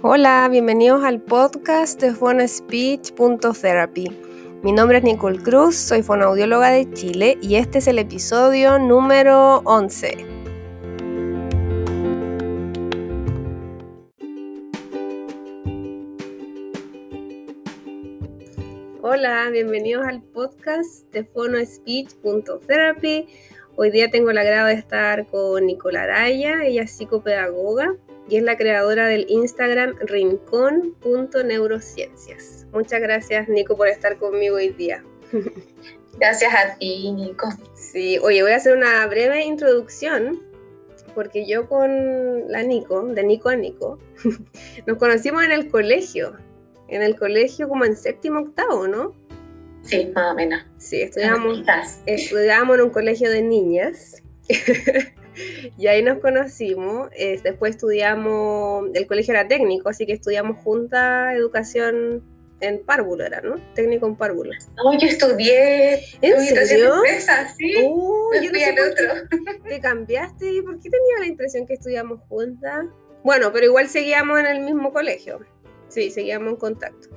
Hola, bienvenidos al podcast de phonaspeech.therapy. Mi nombre es Nicole Cruz, soy fonoaudióloga de Chile y este es el episodio número 11. Hola, bienvenidos al podcast de phonaspeech.therapy. Hoy día tengo el agrado de estar con Nicola Araya, ella es psicopedagoga y es la creadora del Instagram rincón.neurociencias. Muchas gracias, Nico, por estar conmigo hoy día. Gracias a ti, Nico. Sí, oye, voy a hacer una breve introducción porque yo con la Nico, de Nico a Nico, nos conocimos en el colegio, en el colegio como en séptimo octavo, ¿no? Sí, más o menos. Sí, estudiamos, estudiamos en un colegio de niñas y ahí nos conocimos. después estudiamos, el colegio era técnico, así que estudiamos juntas educación en párvulo, era, ¿no? Técnico en párvulo. No, yo estudié. ¿En serio? Empresa, sí. Uh, yo no sé otro. ¿Te cambiaste? ¿Y por qué tenía la impresión que estudiamos juntas? Bueno, pero igual seguíamos en el mismo colegio. Sí, seguíamos en contacto.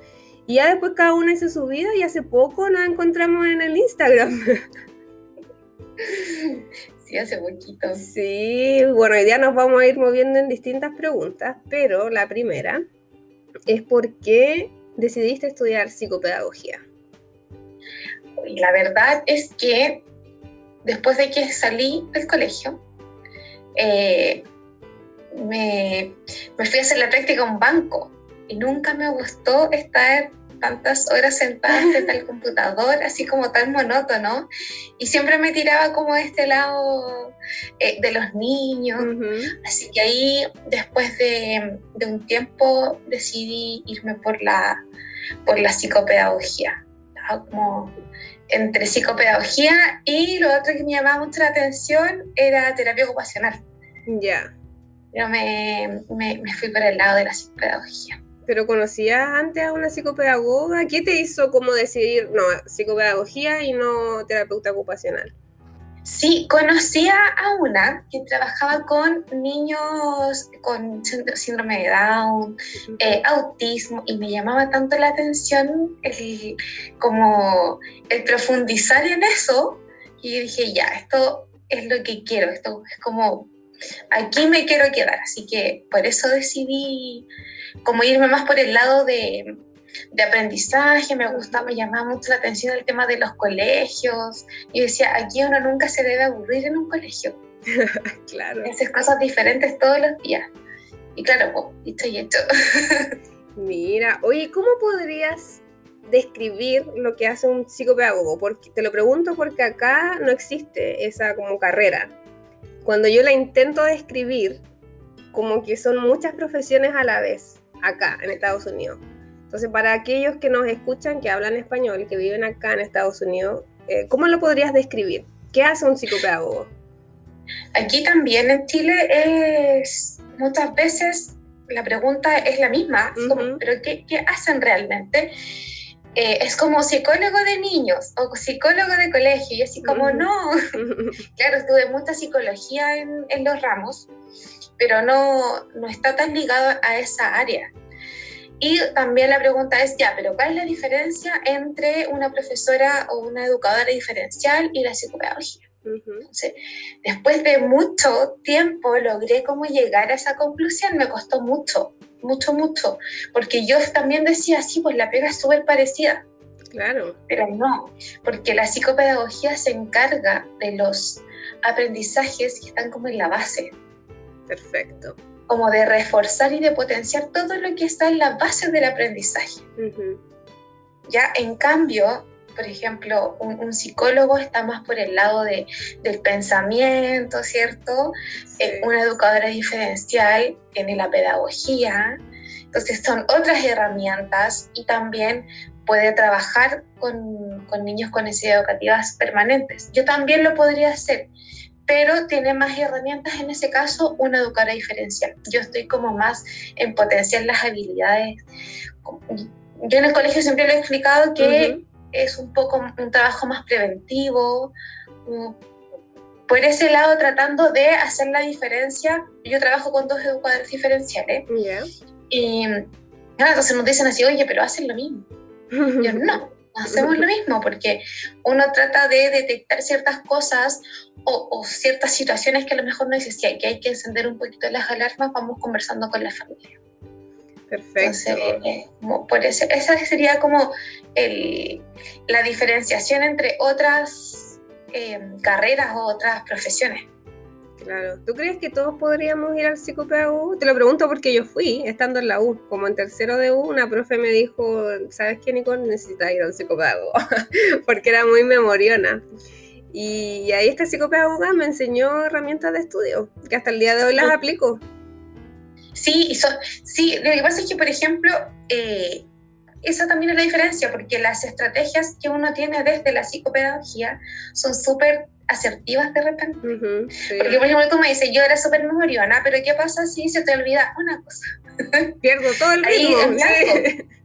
Y ya después cada uno hizo su vida y hace poco nos encontramos en el Instagram. Sí, hace poquito. Sí, bueno, hoy día nos vamos a ir moviendo en distintas preguntas, pero la primera es por qué decidiste estudiar psicopedagogía. La verdad es que después de que salí del colegio, eh, me, me, fui a hacer la práctica en un banco y nunca me gustó estar tantas horas sentada frente al computador, así como tan monótono, y siempre me tiraba como de este lado eh, de los niños, así que ahí después de, de, un tiempo decidí irme por la, por la psicopedagogía, Estaba como entre psicopedagogía y lo otro que me llamaba mucho la atención era terapia ocupacional. Ya. Yo me, me, me fui por el lado de la psicopedagogía pero conocías antes a una psicopedagoga. ¿Qué te hizo como decidir, no, psicopedagogía y no terapeuta ocupacional? Sí, conocía a una que trabajaba con niños con síndrome de Down, eh, autismo, y me llamaba tanto la atención el, como el profundizar en eso, y dije, ya, esto es lo que quiero, esto es como, aquí me quiero quedar, así que por eso decidí como irme más por el lado de, de aprendizaje, me gustaba, me llamaba mucho la atención el tema de los colegios. Y decía, aquí uno nunca se debe aburrir en un colegio. claro. Haces cosas diferentes todos los días. Y claro, pues, estoy hecho. Mira, oye, ¿cómo podrías describir lo que hace un psicopedagogo? Porque, te lo pregunto porque acá no existe esa como carrera. Cuando yo la intento describir, como que son muchas profesiones a la vez acá en Estados Unidos. Entonces, para aquellos que nos escuchan, que hablan español, que viven acá en Estados Unidos, eh, ¿cómo lo podrías describir? ¿Qué hace un psicopedagogo? Aquí también en Chile es muchas veces la pregunta es la misma, pero ¿qué, ¿qué, hacen realmente? Eh, es como psicólogo de niños o psicólogo de colegio, y así como no. claro, estuve mucha psicología en, en los ramos, pero no, no está tan ligado a esa área. Y también la pregunta es, ya, pero ¿cuál es la diferencia entre una profesora o una educadora diferencial y la psicopedagogía? Entonces, después de mucho tiempo logré como llegar a esa conclusión, me costó mucho, mucho, mucho, porque yo también decía, sí, pues la pega es súper parecida. Claro. Pero no, porque la psicopedagogía se encarga de los aprendizajes que están como en la base. Perfecto. Como de reforzar y de potenciar todo lo que está en la base del aprendizaje. Ya, en cambio, por ejemplo, un, psicólogo está más por el lado de, del pensamiento, ¿cierto? Eh, una educadora diferencial tiene la pedagogía. Entonces son otras herramientas y también puede trabajar con, con niños con necesidades educativas permanentes. Yo también lo podría hacer, pero tiene más herramientas en ese caso una educadora diferencial. Yo estoy como más en potenciar las habilidades. Yo en el colegio siempre le he explicado que es un poco un trabajo más preventivo, por ese lado tratando de hacer la diferencia. Yo trabajo con dos educadores diferenciales Y entonces nos dicen así, oye, pero hacen lo mismo. Yo no, hacemos lo mismo porque uno trata de detectar ciertas cosas o, ciertas situaciones que a lo mejor no dice, si que hay que encender un poquito las alarmas, vamos conversando con la familia. Perfecto. Eh, por eso, esa sería como el, la diferenciación entre otras eh, carreras o otras profesiones. Claro. ¿Tú crees que todos podríamos ir al psicopedagogo? Te lo pregunto porque yo fui, estando en la U, como en tercero de U, una profe me dijo, ¿sabes qué, Nicole? Necesitas ir al psicopedagogo, porque era muy memoriona. Y ahí esta psicopedagoga me enseñó herramientas de estudio, que hasta el día de hoy las aplico. Sí, sí, lo que pasa es que, por ejemplo, eh, esa también es la diferencia, porque las estrategias que uno tiene desde la psicopedagogía son súper asertivas de repente. Porque, por ejemplo, tú me dices, yo era súper memoriona, pero ¿qué pasa si se te olvida una cosa? Pierdo todo el Ahí, en blanco.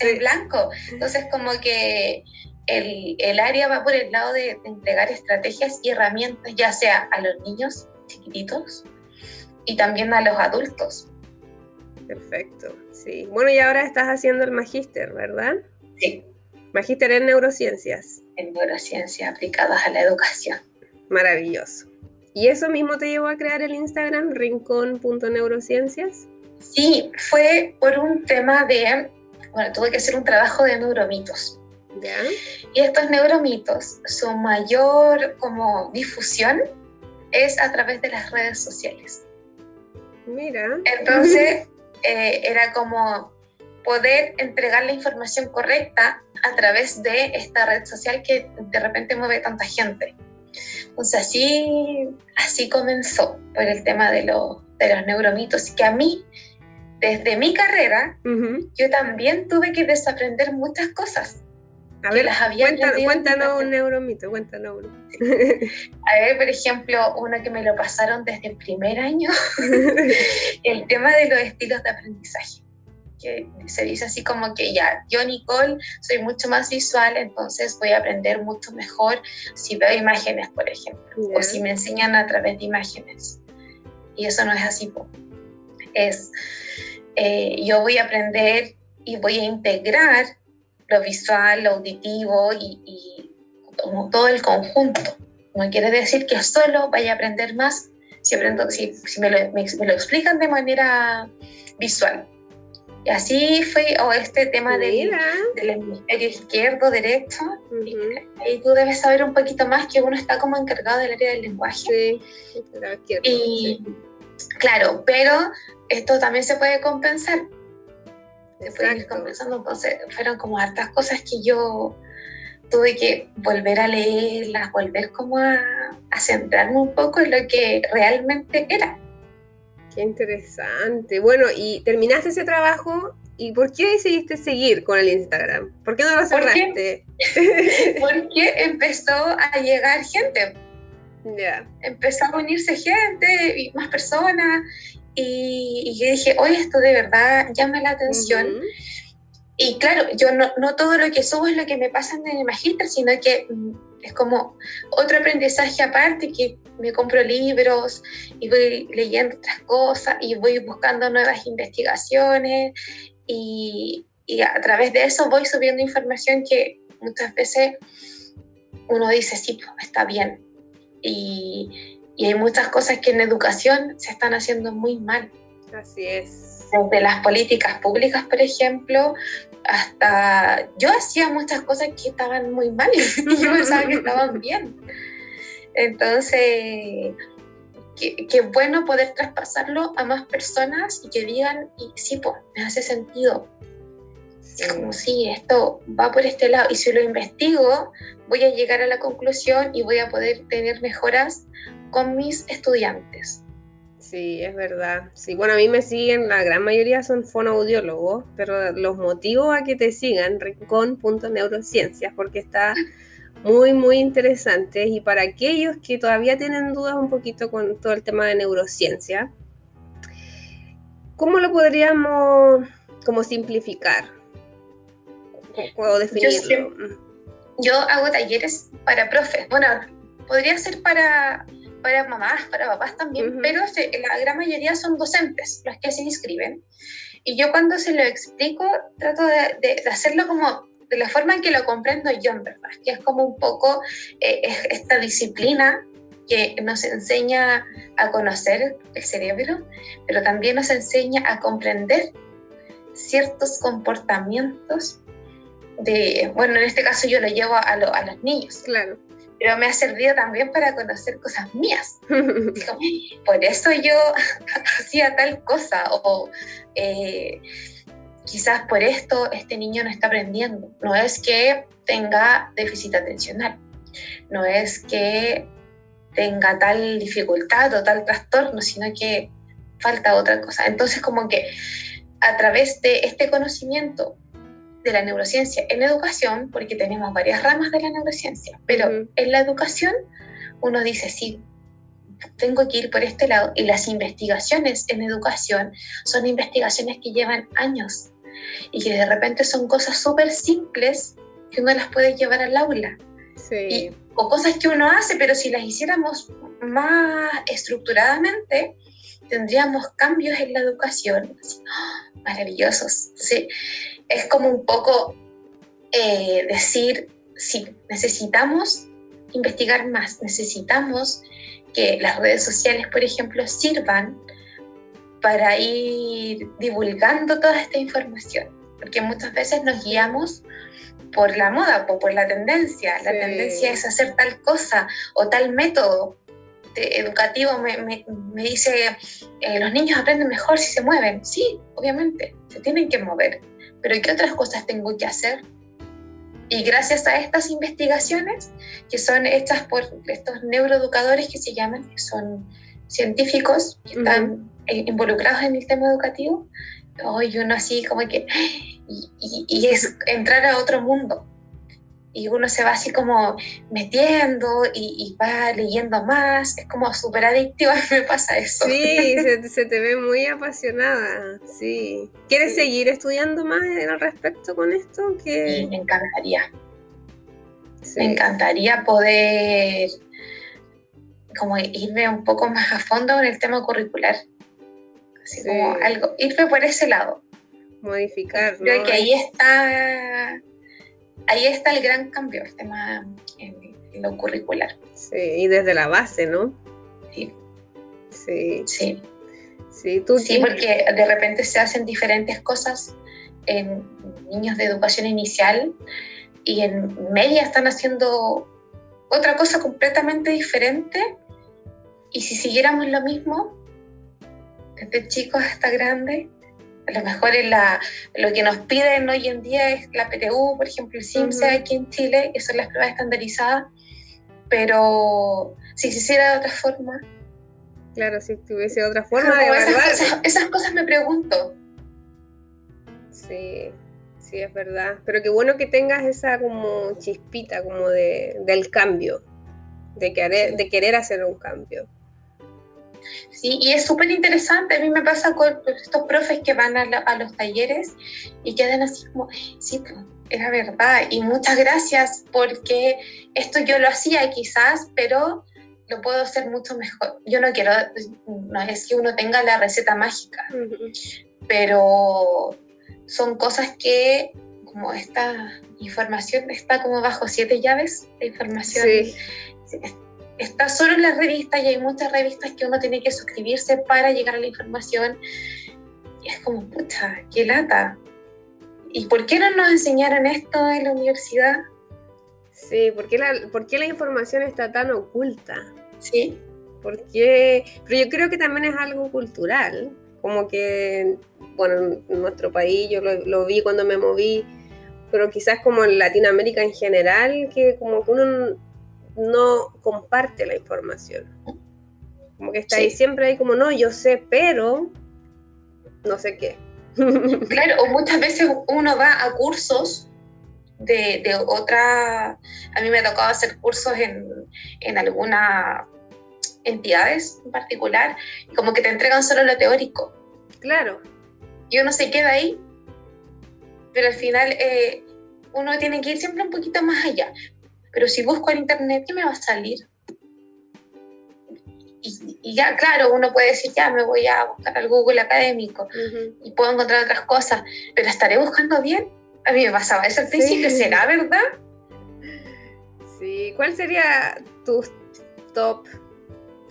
En blanco. Entonces, como que el, el, área va por el lado de, de entregar estrategias y herramientas, ya sea a los niños chiquititos y también a los adultos. Perfecto, sí. Bueno, y ahora estás haciendo el magíster, ¿verdad? Sí. Magíster en neurociencias. En neurociencias aplicadas a la educación. Maravilloso. ¿Y eso mismo te llevó a crear el Instagram rincón.neurociencias? Sí, fue por un tema de, bueno, tuve que hacer un trabajo de neuromitos. ¿Ya? Y estos neuromitos, su mayor como difusión es a través de las redes sociales. Mira. Entonces, eh, era como poder entregar la información correcta a través de esta red social que de repente mueve tanta gente. Entonces así, así comenzó por el tema de, los neuromitos, que a mí, desde mi carrera, yo también tuve que desaprender muchas cosas. A ver, las había cuéntanos, un neuromito, cuéntanos uno. A ver, por ejemplo, uno que me lo pasaron desde el primer año, el tema de los estilos de aprendizaje. Que se dice así como que ya, yo Nicole soy mucho más visual, entonces voy a aprender mucho mejor si veo imágenes, por ejemplo, o si me enseñan a través de imágenes. Y eso no es así. Es, eh, yo voy a aprender y voy a integrar lo visual, lo auditivo y, todo el conjunto. No quiere decir que solo vaya a aprender más si, aprendo, si, me, lo, explican de manera visual. Y así fue, o este tema del, del, hemisferio izquierdo, derecho, y, tú debes saber un poquito más que uno está como encargado del área del lenguaje. Sí, y claro, pero esto también se puede compensar se ir conversando. Entonces, fueron como hartas cosas que yo tuve que volver a leerlas, volver como a, a centrarme un poco en lo que realmente era. Qué interesante. Bueno, y terminaste ese trabajo ¿Y por qué decidiste seguir con el Instagram? ¿Por qué no lo cerraste? Porque empezó a llegar gente. Ya. Empezó a unirse gente y más personas y, yo dije, oye, esto de verdad llama la atención. Y claro, yo no, no, todo lo que subo es lo que me pasa en el magíster, sino que mm, es como otro aprendizaje aparte, que me compro libros y voy leyendo otras cosas y voy buscando nuevas investigaciones y, y a través de eso voy subiendo información que muchas veces uno dice, sí, pues, está bien. Y, y hay muchas cosas que en educación se están haciendo muy mal. Así es. Desde las políticas públicas, por ejemplo, hasta yo hacía muchas cosas que estaban muy mal y yo pensaba que estaban bien. Entonces, qué, bueno poder traspasarlo a más personas y que digan, y sí, pues, me hace sentido. Es como, sí, esto va por este lado y si lo investigo, voy a llegar a la conclusión y voy a poder tener mejoras con mis estudiantes. Sí, es verdad. Sí, bueno, a mí me siguen, la gran mayoría son fonoaudiólogos, pero los motivo a que te sigan, rincón.neurociencias, porque está muy, muy interesante. Y para aquellos que todavía tienen dudas un poquito con todo el tema de neurociencia, ¿cómo lo podríamos como simplificar? ¿Puedo definirlo? Yo, yo hago talleres para profes. Bueno, podría ser para para mamás, para papás también, pero la gran mayoría son docentes los que se inscriben. Y yo cuando se lo explico, trato de, hacerlo como de la forma en que lo comprendo yo, en verdad, que es como un poco eh, esta disciplina que nos enseña a conocer el cerebro, pero también nos enseña a comprender ciertos comportamientos de, bueno, en este caso yo lo llevo a, a los niños. Claro. Pero me ha servido también para conocer cosas mías. por eso yo hacía tal cosa, o eh, quizás por esto este niño no está aprendiendo. No es que tenga déficit atencional, no es que tenga tal dificultad o tal trastorno, sino que falta otra cosa. Entonces, como que a través de este conocimiento de la neurociencia en educación, porque tenemos varias ramas de la neurociencia, pero en la educación uno dice, sí, tengo que ir por este lado, y las investigaciones en educación son investigaciones que llevan años y que de repente son cosas súper simples que uno las puede llevar al aula. Sí. o cosas que uno hace, pero si las hiciéramos más estructuradamente, tendríamos cambios en la educación ¡ah! maravillosos. ¿sí? Es como un poco eh, decir, sí, necesitamos investigar más, necesitamos que las redes sociales, por ejemplo, sirvan para ir divulgando toda esta información, porque muchas veces nos guiamos por la moda o por la tendencia. La tendencia es hacer tal cosa o tal método educativo me, me, dice, eh, los niños aprenden mejor si se mueven. Sí, obviamente, se tienen que mover. Pero ¿qué otras cosas tengo que hacer? Y gracias a estas investigaciones, que son hechas por estos neuroeducadores que se llaman, que son científicos que están eh, involucrados en el tema educativo, hoy uno así como que, y, y es entrar a otro mundo, y uno se va así como metiendo y, va leyendo más, es como súper adictivo, a mí me pasa eso. Sí, se, te ve muy apasionada, sí. ¿Quieres seguir estudiando más al respecto con esto? Sí, me encantaría. Me encantaría poder como irme un poco más a fondo en el tema curricular. Así como algo, irme por ese lado. Modificar. Creo que ahí está ahí está el gran cambio, el tema en, lo curricular. Sí, y desde la base, ¿no? Sí. Sí. Sí. Sí, ¿tú sí porque de repente se hacen diferentes cosas en niños de educación inicial y en media están haciendo otra cosa completamente diferente. Y si siguiéramos lo mismo, desde chicos hasta grandes, a lo mejor en la, lo que nos piden hoy en día es la PTU, por ejemplo, el CIMSE aquí en Chile, que son las pruebas estandarizadas, pero si se hiciera de otra forma. Claro, si tuviese otra forma de esas, esas, cosas me pregunto. Sí, sí, es verdad. Pero qué bueno que tengas esa como chispita como de, del cambio, de querer, de querer hacer un cambio. ¿Sí? Y es súper interesante, a mí me pasa con estos profes que van a, los talleres y quedan así como, sí, pues, era verdad, y muchas gracias porque esto yo lo hacía quizás, pero lo puedo hacer mucho mejor. Yo no quiero, no es que uno tenga la receta mágica, pero son cosas que, como esta información está como bajo siete llaves, la información sí está solo en las revistas y hay muchas revistas que uno tiene que suscribirse para llegar a la información. Y es como, pucha, qué lata. ¿Y por qué no nos enseñaron esto en la universidad? Sí, ¿por qué la, por qué la información está tan oculta? Sí. Porque, pero yo creo que también es algo cultural, como que, bueno, en nuestro país yo lo, lo vi cuando me moví, pero quizás como en Latinoamérica en general, que como que uno no comparte la información. Como que está ahí siempre ahí como, no, yo sé, pero no sé qué. Claro, o muchas veces uno va a cursos de, otra, a mí me ha tocado hacer cursos en, en algunas entidades en particular, como que te entregan solo lo teórico. Claro. Y uno se queda ahí, pero al final eh, uno tiene que ir siempre un poquito más allá. Pero si busco en internet, ¿qué me va a salir? y, ya, claro, uno puede decir, ya me voy a buscar al Google académico y puedo encontrar otras cosas, pero estaré buscando bien. A mí me pasaba eso al principio, ¿será verdad? Sí, ¿cuál sería tu top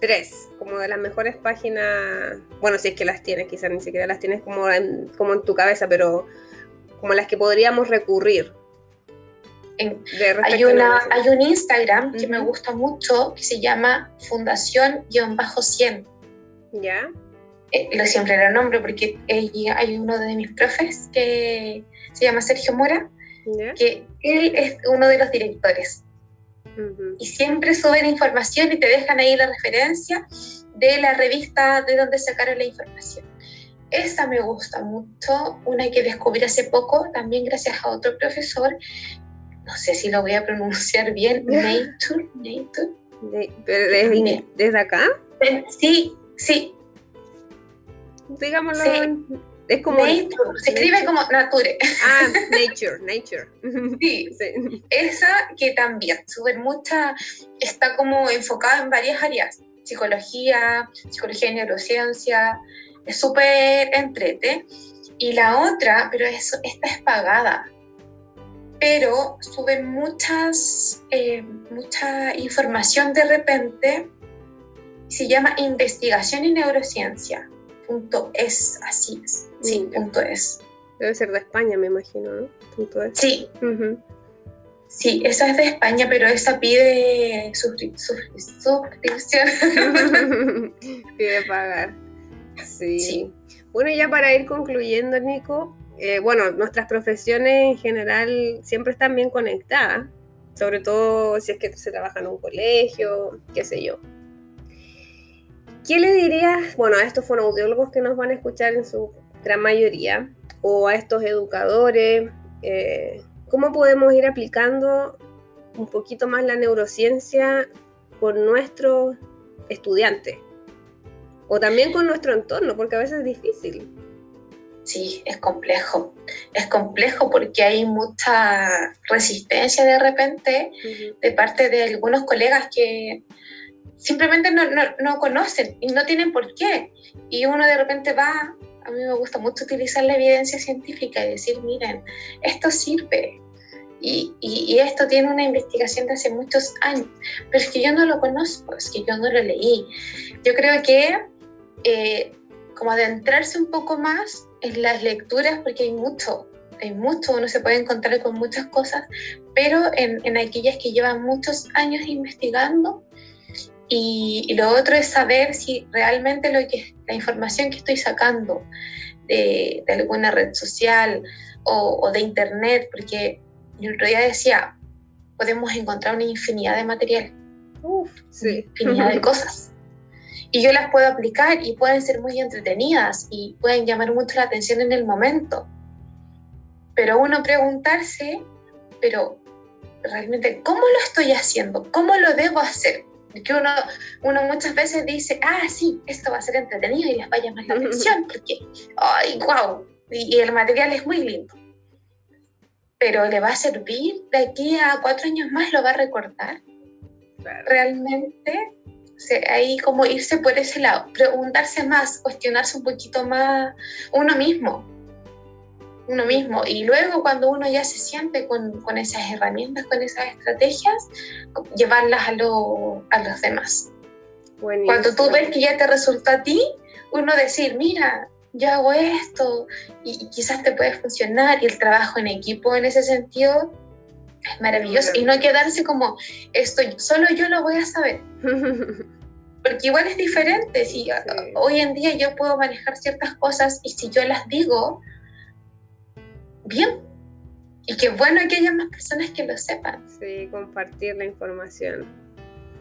3 como de las mejores páginas? Bueno, si es que las tienes, quizás ni siquiera las tienes como en, como en tu cabeza, pero como las que podríamos recurrir. Hay, una, hay un Instagram que me gusta mucho que se llama Fundación-100. ¿Ya? Eh, lo siempre era el nombre porque hay uno de mis profes que se llama Sergio Mora, que él es uno de los directores. Y siempre suben información y te dejan ahí la referencia de la revista de donde sacaron la información. Esa me gusta mucho, una que descubrí hace poco, también gracias a otro profesor, no sé si lo voy a pronunciar bien, Nature, Nature. desde, acá? Sí, sí. Digámoslo. Es como. Nature, se escribe como Nature. Ah, Nature, Nature. Sí, sí. Esa que también, súper mucha, está como enfocada en varias áreas: psicología, psicología y neurociencia, es súper entrete. Y la otra, pero eso, esta es pagada, pero sube muchas, eh, mucha información de repente. Se llama Investigación y Neurociencia. Punto es, así es. Sí, punto es. Debe ser de España, me imagino, ¿no? Punto es. Sí. Sí, esa es de España, pero esa pide suscripción. pide pagar. Sí. Bueno, ya para ir concluyendo, Nico, eh, bueno, nuestras profesiones en general siempre están bien conectadas, sobre todo si es que se trabaja en un colegio, qué sé yo. ¿Qué le dirías, bueno, a estos fonoaudiólogos que nos van a escuchar en su gran mayoría, o a estos educadores, eh, cómo podemos ir aplicando un poquito más la neurociencia con nuestros estudiantes? o también con nuestro entorno, porque a veces es difícil. Sí, es complejo. Es complejo porque hay mucha resistencia de repente de parte de algunos colegas que simplemente no, no, conocen y no tienen por qué. Y uno de repente va, a mí me gusta mucho utilizar la evidencia científica y decir, miren, esto sirve, y, y, esto tiene una investigación de hace muchos años, pero es que yo no lo conozco, es que yo no lo leí. Yo creo que eh, como adentrarse un poco más en las lecturas, porque hay mucho, hay mucho, uno se puede encontrar con muchas cosas, pero en, en aquellas que llevan muchos años investigando. Y, lo otro es saber si realmente lo que, la información que estoy sacando de, de alguna red social o, o, de internet, porque yo el otro día decía, podemos encontrar una infinidad de material, Uf, sí. infinidad de cosas y yo las puedo aplicar y pueden ser muy entretenidas y pueden llamar mucho la atención en el momento. Pero uno preguntarse, pero realmente, ¿cómo lo estoy haciendo? ¿Cómo lo debo hacer? Que uno, uno muchas veces dice, ah, sí, esto va a ser entretenido y les va a llamar la atención, porque, ay, wow, y, el material es muy lindo. Pero ¿le va a servir de aquí a cuatro años más? ¿Lo va a recordar? Realmente ahí como irse por ese lado, preguntarse más, cuestionarse un poquito más uno mismo, uno mismo. Y luego cuando uno ya se siente con, con esas herramientas, con esas estrategias, llevarlas a, a los demás. Cuando tú ves que ya te resulta a ti, uno decir, mira, yo hago esto y, quizás te puede funcionar y el trabajo en equipo en ese sentido es maravilloso y no quedarse como esto solo yo lo voy a saber porque igual es diferente si hoy en día yo puedo manejar ciertas cosas y si yo las digo bien. Y qué bueno que haya más personas que lo sepan. Sí compartir la información.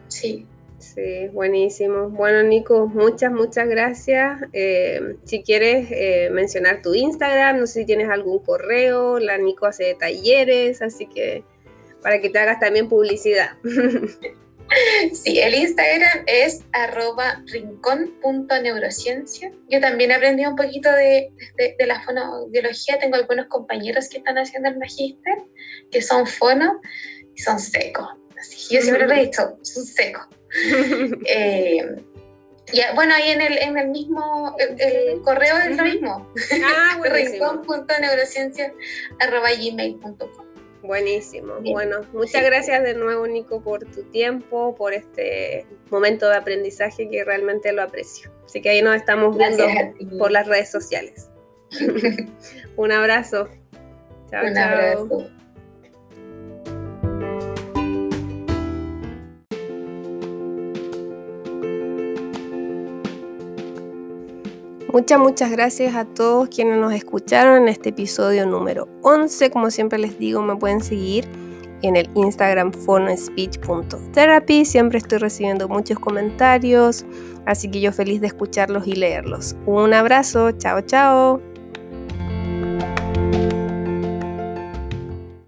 Sí. Sí, buenísimo. Bueno, Nico, muchas, muchas gracias. Eh, si quieres eh, mencionar tu Instagram, no sé si tienes algún correo, la Nico hace talleres, así que para que te hagas también publicidad. Sí, el Instagram es arroba rincón.neurociencia. Yo también aprendí un poquito de, de, la fonobiología. Tengo algunos compañeros que están haciendo el magíster, que son fono y son secos. Así yo siempre lo he dicho, son secos. Eh, bueno, ahí en el, en el mismo, el, correo es lo mismo. Ah, rincón.neurociencia.gmail.com Buenísimo. Bueno, muchas gracias de nuevo, Nico, por tu tiempo, por este momento de aprendizaje que realmente lo aprecio. Así que ahí nos estamos viendo por las redes sociales. Un abrazo. Chao, Un abrazo. Muchas, muchas gracias a todos quienes nos escucharon en este episodio número 11. Como siempre les digo, me pueden seguir en el Instagram phonaspeech.therapy. Siempre estoy recibiendo muchos comentarios, así que yo feliz de escucharlos y leerlos. Un abrazo, chao, chao.